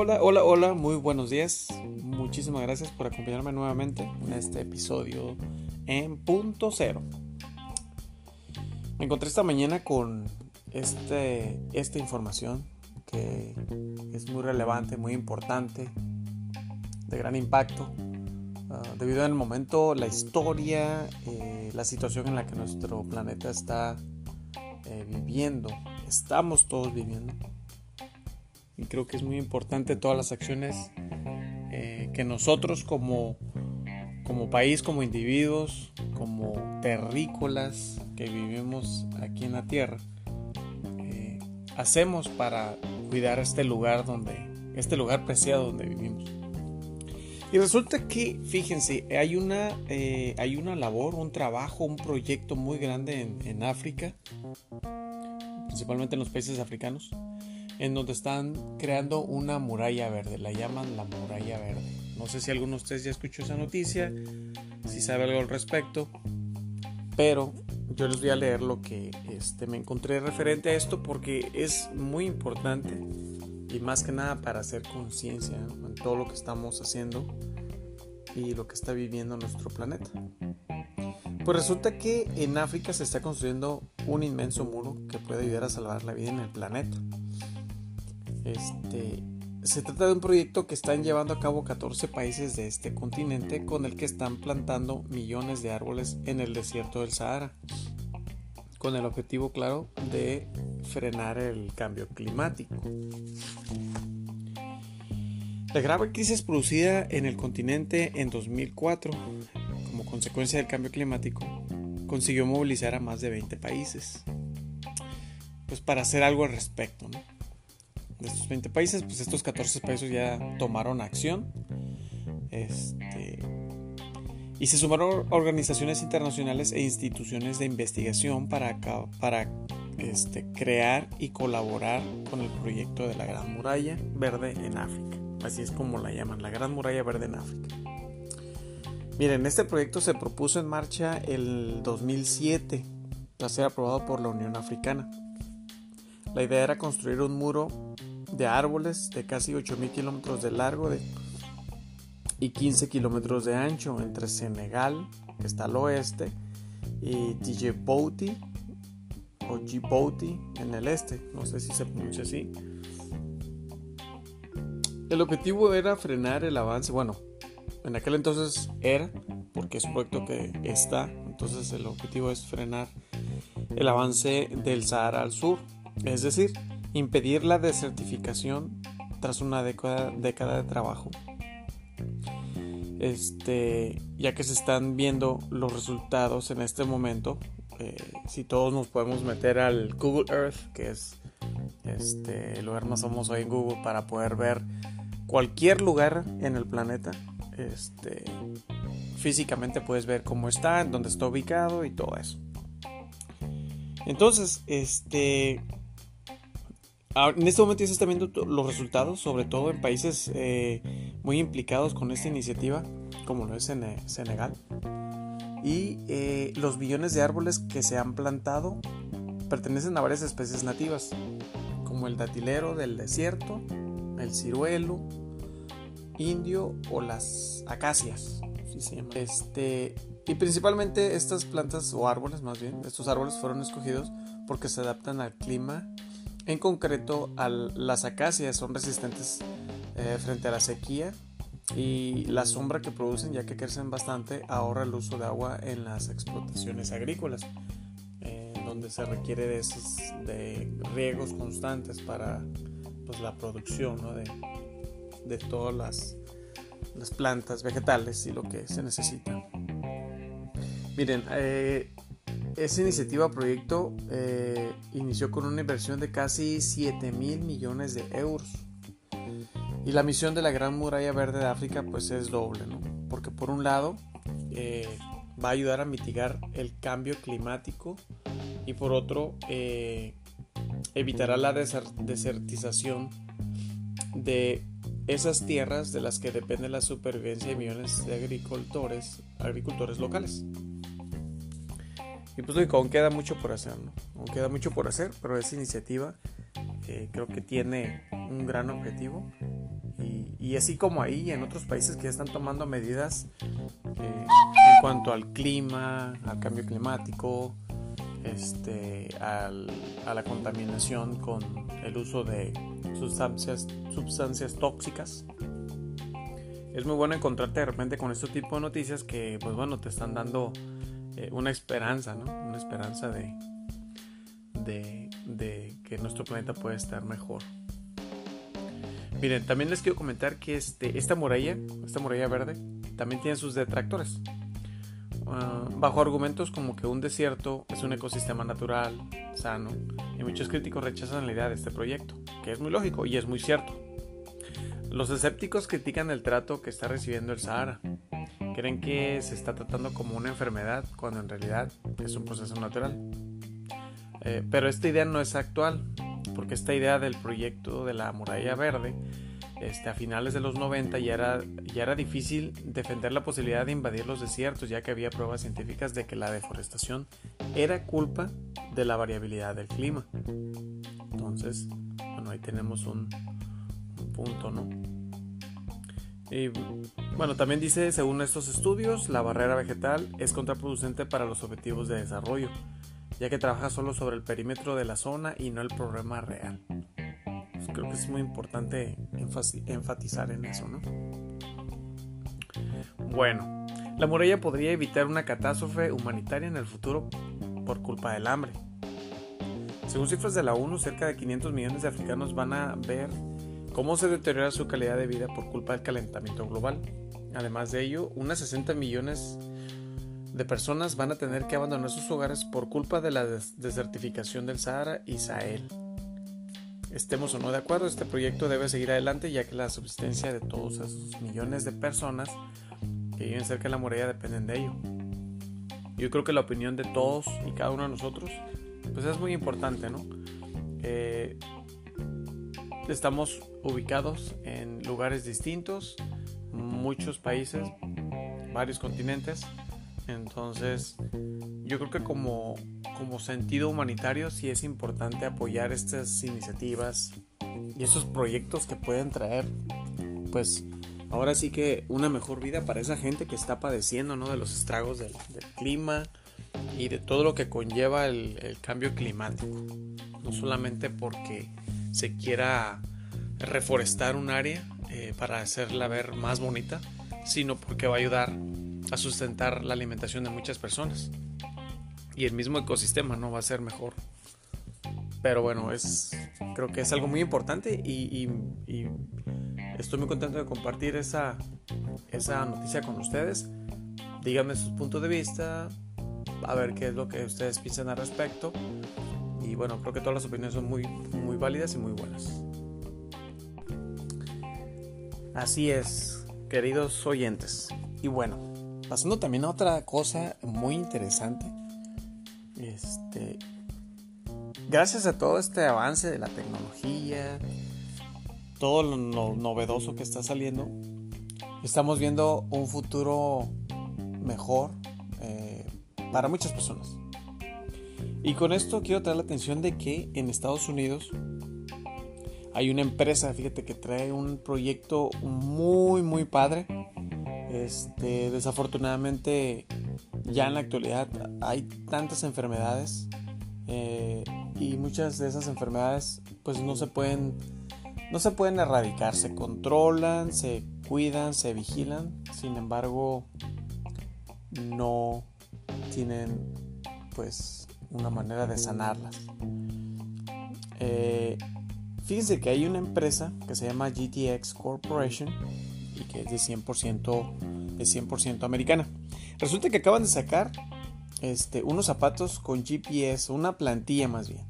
Hola, hola, hola, muy buenos días. Muchísimas gracias por acompañarme nuevamente en este episodio en punto cero. Me encontré esta mañana con este, esta información que es muy relevante, muy importante, de gran impacto, ah, debido al momento, la historia, eh, la situación en la que nuestro planeta está eh, viviendo, estamos todos viviendo y creo que es muy importante todas las acciones eh, que nosotros como, como país, como individuos, como terrícolas que vivimos aquí en la tierra, eh, hacemos para cuidar este lugar donde, este lugar preciado donde vivimos. Y resulta que, fíjense, hay una, eh, hay una labor, un trabajo, un proyecto muy grande en, en África, principalmente en los países africanos, en donde están creando una muralla verde, la llaman la muralla verde. No sé si alguno de ustedes ya escuchó esa noticia, si sabe algo al respecto, pero yo les voy a leer lo que este, me encontré referente a esto porque es muy importante y más que nada para hacer conciencia en todo lo que estamos haciendo y lo que está viviendo nuestro planeta. Pues resulta que en África se está construyendo un inmenso muro que puede ayudar a salvar la vida en el planeta. Este, se trata de un proyecto que están llevando a cabo 14 países de este continente con el que están plantando millones de árboles en el desierto del Sahara, con el objetivo claro de frenar el cambio climático. La grave crisis producida en el continente en 2004 como consecuencia del cambio climático consiguió movilizar a más de 20 países pues para hacer algo al respecto. De estos 20 países, pues estos 14 países ya tomaron acción. Este, y se sumaron organizaciones internacionales e instituciones de investigación para, para este, crear y colaborar con el proyecto de la Gran Muralla Verde en África. Así es como la llaman, la Gran Muralla Verde en África. Miren, este proyecto se propuso en marcha el 2007 tras ser aprobado por la Unión Africana. La idea era construir un muro de árboles de casi 8.000 kilómetros de largo y 15 kilómetros de ancho entre Senegal, que está al oeste, y Djibouti o Djibouti en el este, no sé si se pronuncia así. El objetivo era frenar el avance, bueno, en aquel entonces era, porque es proyecto que está, entonces el objetivo es frenar el avance del Sahara al sur, es decir, impedir la desertificación tras una década, de trabajo. Este, ya que se están viendo los resultados en este momento, eh, si todos nos podemos meter al Google Earth, que es este, el lugar más famoso en Google para poder ver cualquier lugar en el planeta, este, físicamente puedes ver cómo está, dónde está ubicado y todo eso. Entonces, este, en este momento ya se están viendo los resultados, sobre todo en países eh, muy implicados con esta iniciativa, como lo es en Senegal. Y eh, los millones de árboles que se han plantado pertenecen a varias especies nativas, como el datilero del desierto, el ciruelo, indio o las acacias. Este, y principalmente estas plantas o árboles, más bien, estos árboles fueron escogidos porque se adaptan al clima en concreto, las acacias son resistentes eh, frente a la sequía y la sombra que producen, ya que crecen bastante, ahorra el uso de agua en las explotaciones agrícolas, eh, donde se requiere de, esos, de riegos constantes para pues, la producción de, todas las, las, plantas vegetales y lo que se necesita. Miren, eh, esa iniciativa proyecto eh, inició con una inversión de casi 7 mil millones de euros. Y la misión de la Gran Muralla Verde de África pues es doble, ¿no? Porque por un lado eh, va a ayudar a mitigar el cambio climático y por otro eh, evitará la desertización de esas tierras de las que depende la supervivencia de millones de agricultores, agricultores locales. Y pues lógico, aún queda mucho por hacer, ¿no? Aún queda mucho por hacer, pero esa iniciativa eh, creo que tiene un gran objetivo y así como ahí, en otros países que ya están tomando medidas eh, en cuanto al clima, al cambio climático, este, a la contaminación con el uso de sustancias, sustancias tóxicas. Es muy bueno encontrarte de repente con este tipo de noticias que, pues bueno, te están dando eh, una esperanza, ¿no? Una esperanza de, de, de que nuestro planeta puede estar mejor. Miren, también les quiero comentar que este, esta muralla, esta muralla verde, también tiene sus detractores. Ah, bajo argumentos como que un desierto es un ecosistema natural, sano, y muchos críticos rechazan la idea de este proyecto, que es muy lógico y es muy cierto. Los escépticos critican el trato que está recibiendo el Sahara. Creen que se está tratando como una enfermedad cuando en realidad es un proceso natural. Eh, pero esta idea no es actual, porque esta idea del proyecto de la muralla verde este, a finales de los 90 ya era, ya era difícil defender la posibilidad de invadir los desiertos, ya que había pruebas científicas de que la deforestación era culpa de la variabilidad del clima. Entonces, bueno, ahí tenemos un, un punto, ¿no? Y bueno, también dice, según estos estudios, la barrera vegetal es contraproducente para los objetivos de desarrollo ya que trabaja solo sobre el perímetro de la zona y no el problema real. Pues creo que es muy importante enfatizar en eso, ¿no? Bueno, la muralla podría evitar una catástrofe humanitaria en el futuro por culpa del hambre. Según cifras de la ONU, cerca de 500 millones de africanos van a ver cómo se deteriora su calidad de vida por culpa del calentamiento global. Además de ello, unas 60 millones de personas van a tener que abandonar sus hogares por culpa de la desertificación del Sahara y Sahel. Estemos o no de acuerdo, este proyecto debe seguir adelante ya que la subsistencia de todos esos millones de personas que viven cerca de la muralla dependen de ello. Yo creo que la opinión de todos y cada uno de nosotros pues es muy importante, ¿no? Eh, estamos ubicados en lugares distintos, muchos países, varios continentes entonces, yo creo que como, como sentido humanitario sí es importante apoyar estas iniciativas y esos proyectos que pueden traer, pues, ahora sí que una mejor vida para esa gente que está padeciendo, ¿no? De los estragos del, clima y de todo lo que conlleva el, cambio climático. No solamente porque se quiera reforestar un área eh, para hacerla ver más bonita, sino porque va a ayudar a sustentar la alimentación de muchas personas. Y el mismo ecosistema no va a ser mejor. Pero bueno, es, creo que es algo muy importante y, estoy muy contento de compartir esa, esa noticia con ustedes. Díganme sus puntos de vista, a ver qué es lo que ustedes piensan al respecto. Y bueno, creo que todas las opiniones son muy, muy válidas y muy buenas. Así es, queridos oyentes. Y bueno, pasando también a otra cosa muy interesante. Este, gracias a todo este avance de la tecnología, todo lo novedoso que está saliendo, estamos viendo un futuro mejor eh, para muchas personas. Y con esto quiero traer la atención de que en Estados Unidos hay una empresa, fíjate que trae un proyecto muy muy padre. Este, desafortunadamente, ya en la actualidad hay tantas enfermedades eh, y muchas de esas enfermedades pues no se pueden no se pueden erradicar, se controlan, se cuidan, se vigilan, sin embargo no tienen pues una manera de sanarlas. Eh, fíjense que hay una empresa que se llama GTX Corporation y que es de 100%, de 100 americana. Resulta que acaban de sacar este, unos zapatos con GPS, una plantilla más bien.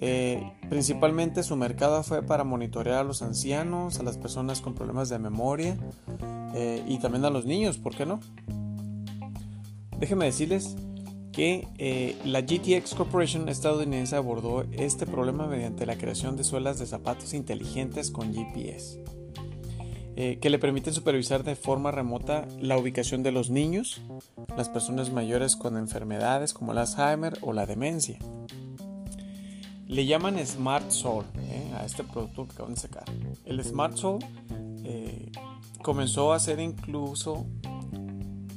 Eh, principalmente su mercado fue para monitorear a los ancianos, a las personas con problemas de memoria eh, y también a los niños, ¿por qué no? Déjenme decirles que eh, la GTX Corporation estadounidense abordó este problema mediante la creación de suelas de zapatos inteligentes con GPS. Eh, que le permiten supervisar de forma remota la ubicación de los niños, las personas mayores con enfermedades como el Alzheimer o la demencia. Le llaman Smart Soul eh, a este producto que acaban de sacar. El Smart Soul eh, comenzó a ser incluso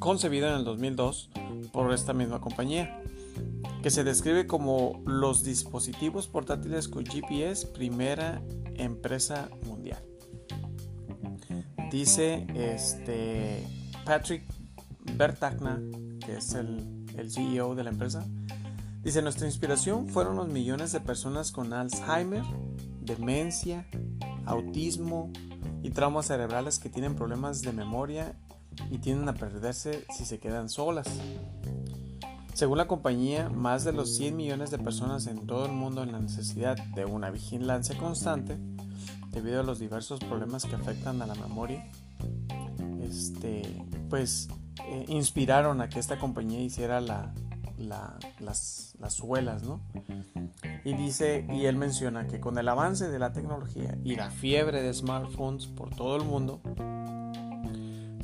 concebido en el 2002 por esta misma compañía, que se describe como los dispositivos portátiles con GPS primera empresa mundial. Dice este Patrick Bertagna, que es el, el CEO de la empresa, dice, nuestra inspiración fueron los millones de personas con Alzheimer, demencia, autismo y traumas cerebrales que tienen problemas de memoria y tienden a perderse si se quedan solas. Según la compañía, más de los 100 millones de personas en todo el mundo en la necesidad de una vigilancia constante debido a los diversos problemas que afectan a la memoria, este, pues eh, inspiraron a que esta compañía hiciera la, las, las suelas, ¿no? Y dice, y él menciona que con el avance de la tecnología y la fiebre de smartphones por todo el mundo,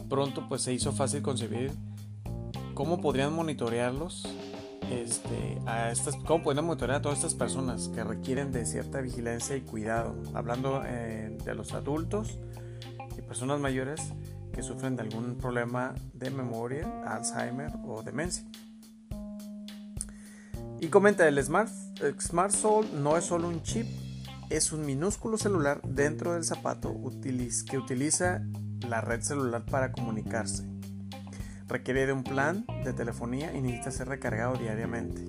pronto pues se hizo fácil concebir cómo podrían monitorearlos, este, a cómo podrían monitorear a todas estas personas que requieren de cierta vigilancia y cuidado, hablando eh, de los adultos y personas mayores que sufren de algún problema de memoria, Alzheimer o demencia. Y comenta, el Smart, Smart Soul no es solo un chip, es un minúsculo celular dentro del zapato que utiliza la red celular para comunicarse. Requiere de un plan de telefonía y necesita ser recargado diariamente.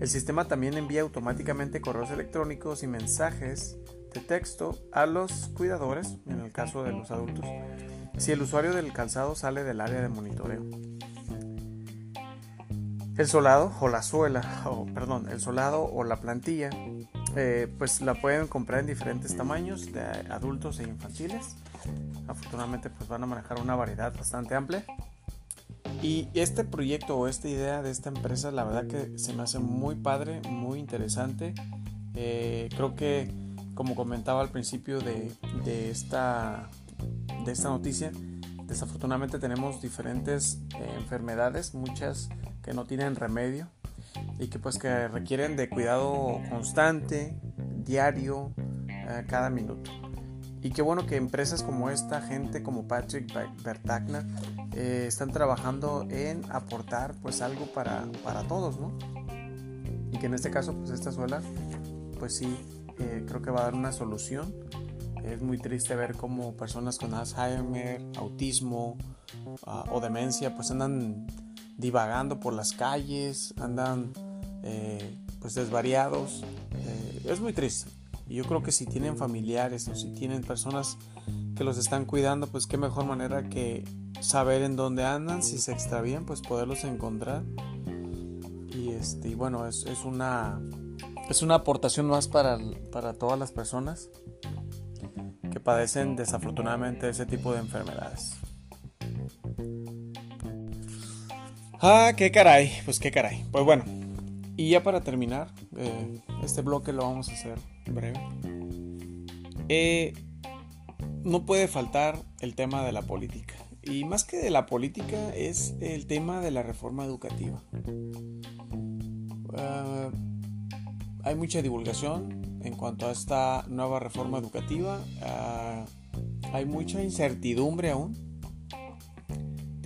El sistema también envía automáticamente correos electrónicos y mensajes de texto a los cuidadores, en el caso de los adultos, si el usuario del calzado sale del área de monitoreo. El solado o la suela, o perdón, el solado o la plantilla, eh, pues la pueden comprar en diferentes tamaños de adultos e infantiles. Afortunadamente, pues van a manejar una variedad bastante amplia. Y este proyecto o esta idea de esta empresa, la verdad que se me hace muy padre, muy interesante. Eh, creo que, como comentaba al principio de, esta, de esta noticia, desafortunadamente tenemos diferentes eh, enfermedades, muchas que no tienen remedio y que pues que requieren de cuidado constante, diario, eh, cada minuto. Y qué bueno que empresas como esta, gente como Patrick Bertagna, eh, están trabajando en aportar pues algo para, para, todos, ¿no? Y que en este caso pues esta suela pues sí, eh, creo que va a dar una solución. Es muy triste ver cómo personas con Alzheimer, autismo ah, o demencia pues andan divagando por las calles, andan eh, pues desvariados. Eh, es muy triste. Y yo creo que si tienen familiares o si tienen personas que los están cuidando, pues qué mejor manera que saber en dónde andan, si se extravían, pues poderlos encontrar. Y este, bueno, es, es, una es una aportación más para, para todas las personas que padecen desafortunadamente ese tipo de enfermedades. Ah, qué caray, pues qué caray. Pues bueno, y ya para terminar, eh, este bloque lo vamos a hacer breve. Eh, no puede faltar el tema de la política. Y más que de la política es el tema de la reforma educativa. Ah, hay mucha divulgación en cuanto a esta nueva reforma educativa. Ah, hay mucha incertidumbre aún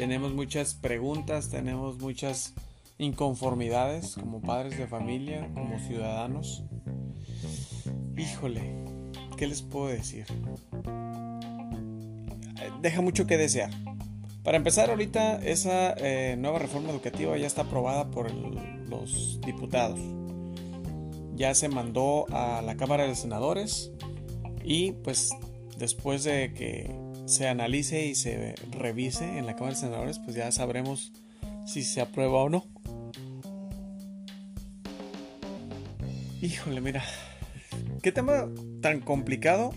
tenemos muchas preguntas, tenemos muchas inconformidades como padres de familia, como ciudadanos. Híjole, ¿qué les puedo decir? Deja mucho que desear. Para empezar, ahorita esa eh, nueva reforma educativa ya está aprobada por los diputados. Ya se mandó a la Cámara de Senadores y pues después de que se analice y se revise en la Cámara de Senadores, pues ya sabremos si se aprueba o no. Híjole, mira, qué tema tan complicado,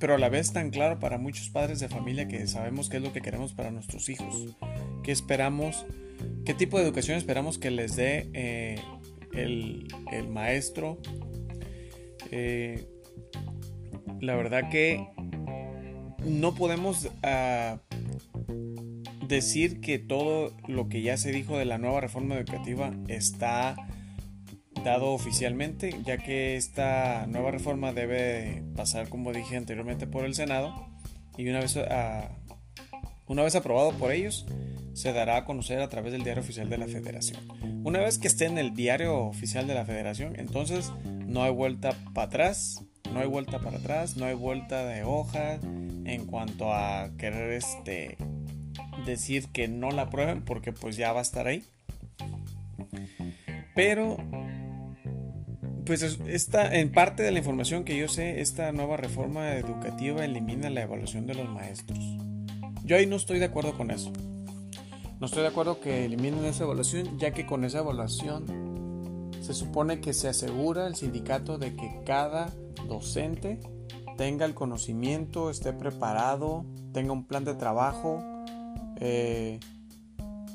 pero a la vez tan claro para muchos padres de familia que sabemos qué es lo que queremos para nuestros hijos, qué esperamos, qué tipo de educación esperamos que les dé eh, el, maestro. Eh, la verdad que no podemos ah, decir que todo lo que ya se dijo de la nueva reforma educativa está dado oficialmente, ya que esta nueva reforma debe pasar, como dije anteriormente, por el Senado y una vez, una vez aprobado por ellos, se dará a conocer a través del diario oficial de la federación. Una vez que esté en el diario oficial de la federación, entonces no hay vuelta para atrás, no hay vuelta para atrás, no hay vuelta de hoja en cuanto a querer este decir que no la aprueben porque pues ya va a estar ahí. Pero pues esta, en parte de la información que yo sé, esta nueva reforma educativa elimina la evaluación de los maestros. Yo ahí no estoy de acuerdo con eso. No estoy de acuerdo que eliminen esa evaluación, ya que con esa evaluación se supone que se asegura el sindicato de que cada docente tenga el conocimiento, esté preparado, tenga un plan de trabajo, eh,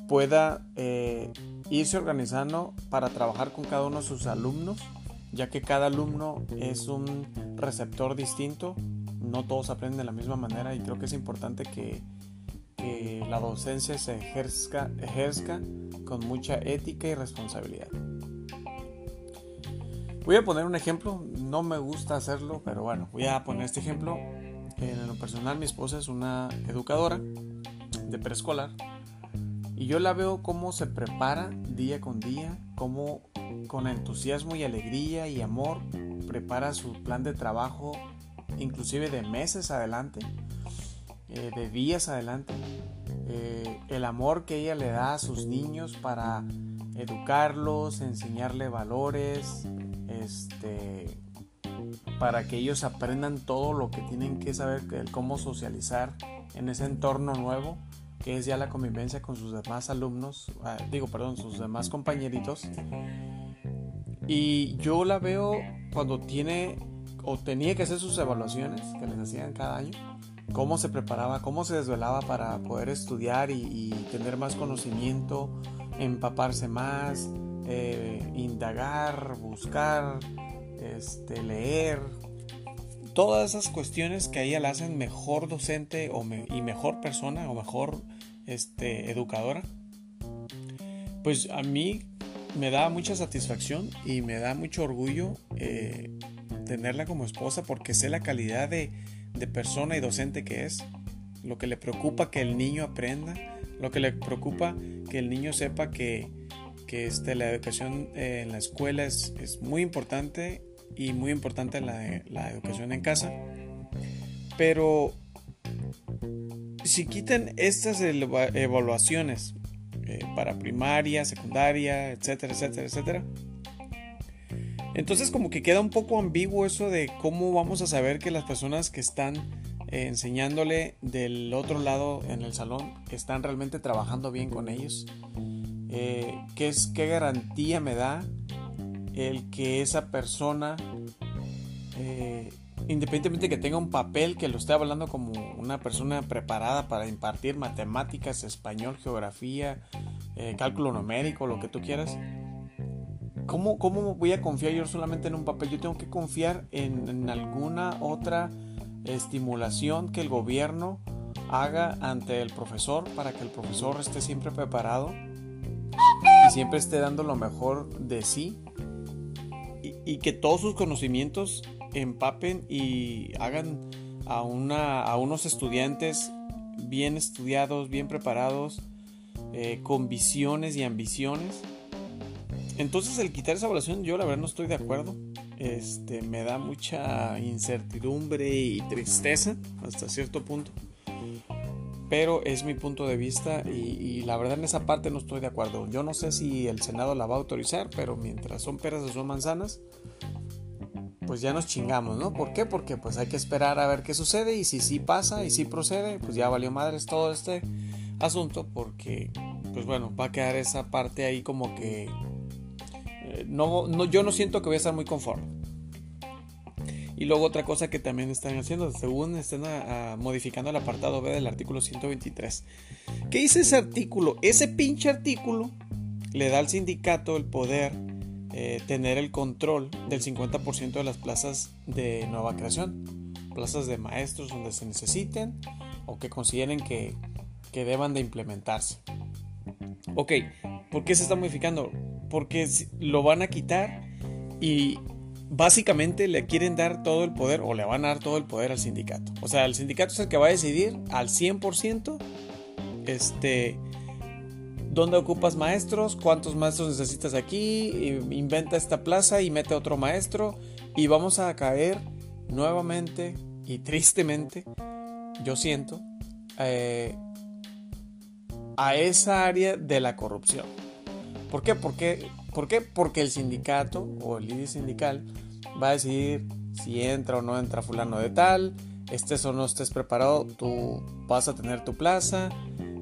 pueda eh, irse organizando para trabajar con cada uno de sus alumnos ya que cada alumno es un receptor distinto, no todos aprenden de la misma manera y creo que es importante que, la docencia se ejerzca, ejerzca con mucha ética y responsabilidad. Voy a poner un ejemplo, no me gusta hacerlo, pero bueno, voy a poner este ejemplo. En lo personal, mi esposa es una educadora de preescolar y yo la veo cómo se prepara día con día, cómo con entusiasmo y alegría y amor prepara su plan de trabajo, inclusive de meses adelante, eh, de días adelante. Eh, el amor que ella le da a sus niños para educarlos, enseñarle valores, este, para que ellos aprendan todo lo que tienen que saber, cómo socializar en ese entorno nuevo que es ya la convivencia con sus demás alumnos, ah, digo, perdón, sus demás compañeritos. Y yo la veo cuando tiene o tenía que hacer sus evaluaciones que les hacían cada año, cómo se preparaba, cómo se desvelaba para poder estudiar y, tener más conocimiento, empaparse más, eh, indagar, buscar, este, leer. Todas esas cuestiones que a ella la hacen mejor docente o y mejor persona o mejor este, educadora. Pues a mí me da mucha satisfacción y me da mucho orgullo eh, tenerla como esposa porque sé la calidad de, persona y docente que es, lo que le preocupa que el niño aprenda, lo que le preocupa que el niño sepa que, que este, la educación en la escuela es, muy importante y muy importante la, la educación en casa. Pero si quitan estas evaluaciones eh, para primaria, secundaria, etcétera, etcétera, etcétera. Entonces como que queda un poco ambiguo eso de cómo vamos a saber que las personas que están eh, enseñándole del otro lado en el salón están realmente trabajando bien con ellos. Eh, ¿qué, es, ¿Qué garantía me da el que esa persona independientemente de que tenga un papel que lo esté hablando como una persona preparada para impartir matemáticas, español, geografía, eh, cálculo numérico, lo que tú quieras, ¿cómo, ¿cómo, voy a confiar yo solamente en un papel? Yo tengo que confiar en, alguna otra estimulación que el gobierno haga ante el profesor para que el profesor esté siempre preparado y siempre esté dando lo mejor de sí y que todos sus conocimientos empapen y hagan a, una, a unos estudiantes bien estudiados, bien preparados, eh, con visiones y ambiciones. Entonces el quitar esa evaluación yo la verdad no estoy de acuerdo. Este, me da mucha incertidumbre y tristeza hasta cierto punto. Pero es mi punto de vista y, y, la verdad en esa parte no estoy de acuerdo. Yo no sé si el Senado la va a autorizar, pero mientras son peras o son manzanas, pues ya nos chingamos, ¿no? ¿Por qué? Porque pues hay que esperar a ver qué sucede y si sí pasa y si procede, pues ya valió madres todo este asunto porque pues bueno, va a quedar esa parte ahí como que eh, no, no, yo no siento que voy a estar muy conforme. Y luego otra cosa que también están haciendo, según están modificando el apartado B del artículo 123. ¿Qué dice ese artículo? Ese pinche artículo le da al sindicato el poder eh, tener el control del 50% de las plazas de nueva creación, plazas de maestros donde se necesiten o que consideren que, que deban de implementarse. Ok, ¿por qué se está modificando? Porque lo van a quitar y básicamente le quieren dar todo el poder o le van a dar todo el poder al sindicato. O sea, el sindicato es el que va a decidir al 100% este, dónde ocupas maestros, cuántos maestros necesitas aquí, inventa esta plaza y mete otro maestro y vamos a caer nuevamente y tristemente, yo siento, eh, a esa área de la corrupción. ¿Por qué? Porque, ¿Por qué? Porque el sindicato o el líder sindical va a decidir si entra o no entra fulano de tal, estés o no estés preparado, tú vas a tener tu plaza.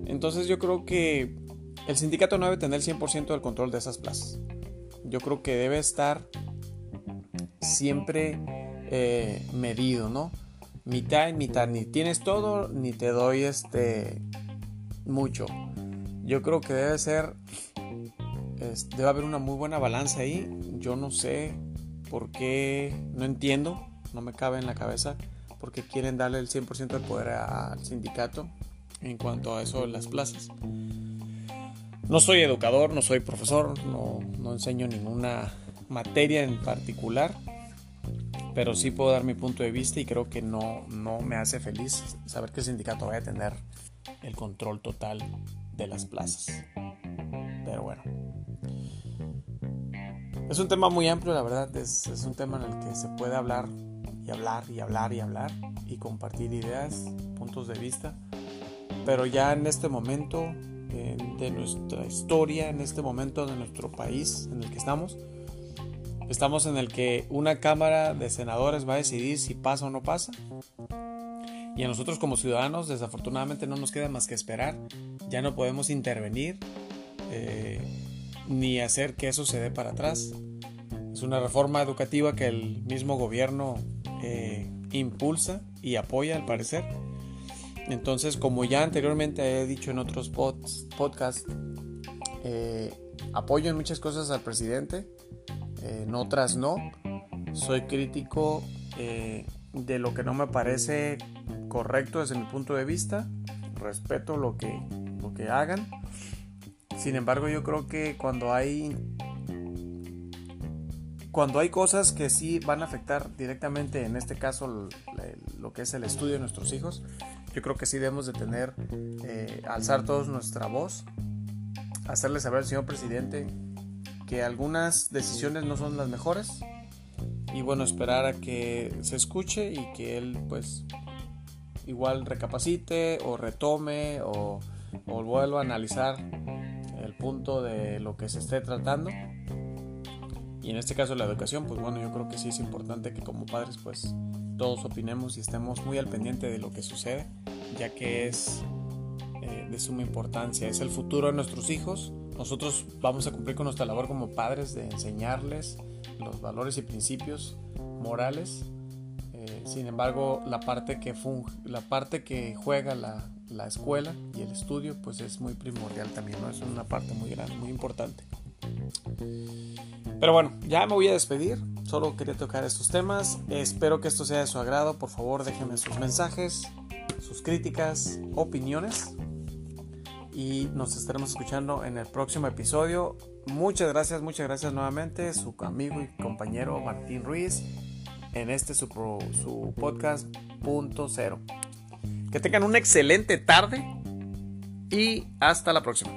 Entonces yo creo que el sindicato no debe tener el 100% del control de esas plazas. Yo creo que debe estar siempre eh, medido, ¿no? Mitad y mitad, ni tienes todo, ni te doy este mucho. Yo creo que debe ser, debe haber una muy buena balanza ahí. Yo no sé por qué, no entiendo, no me cabe en la cabeza, por qué quieren darle el 100% del poder al sindicato en cuanto a eso de las plazas. No soy educador, no soy profesor, no, no enseño ninguna materia en particular, pero sí puedo dar mi punto de vista y creo que no, no me hace feliz saber que el sindicato vaya a tener el control total de las plazas. Pero bueno. Es un tema muy amplio, la verdad. Es, es, un tema en el que se puede hablar y hablar y hablar y hablar y compartir ideas, puntos de vista. Pero ya en este momento de nuestra historia, en este momento de nuestro país en el que estamos, estamos en el que una Cámara de Senadores va a decidir si pasa o no pasa. Y a nosotros como ciudadanos desafortunadamente no nos queda más que esperar. Ya no podemos intervenir. Eh, ni hacer que eso se dé para atrás. Es una reforma educativa que el mismo gobierno eh, impulsa y apoya al parecer. Entonces, como ya anteriormente he dicho en otros podcasts, eh, apoyo en muchas cosas al presidente, en otras no. Soy crítico eh, de lo que no me parece correcto desde mi punto de vista. Respeto lo que, lo que hagan sin embargo, yo creo que cuando hay cuando hay cosas que sí van a afectar directamente, en este caso lo, que es el estudio de nuestros hijos, yo creo que sí debemos de tener, eh, alzar todos nuestra voz, hacerle saber al señor presidente que algunas decisiones no son las mejores y bueno, esperar a que se escuche y que él pues igual recapacite o retome o, o vuelva a analizar el punto de lo que se esté tratando. Y en este caso la educación, pues bueno, yo creo que sí es importante que como padres pues todos opinemos y estemos muy al pendiente de lo que sucede, ya que es eh, de suma importancia, es el futuro de nuestros hijos. Nosotros vamos a cumplir con nuestra labor como padres de enseñarles los valores y principios morales. Eh, sin embargo, la parte que, la parte que juega la, la escuela y el estudio pues es muy primordial también, ¿no? Es una parte muy grande, muy importante. Pero bueno, ya me voy a despedir. Solo quería tocar estos temas. Espero que esto sea de su agrado. Por favor, déjenme sus mensajes, sus críticas, opiniones. Y nos estaremos escuchando en el próximo episodio. Muchas gracias, muchas gracias nuevamente. Su amigo y compañero Martín Ruiz en este su, podcast punto cero. Que tengan una excelente tarde y hasta la próxima.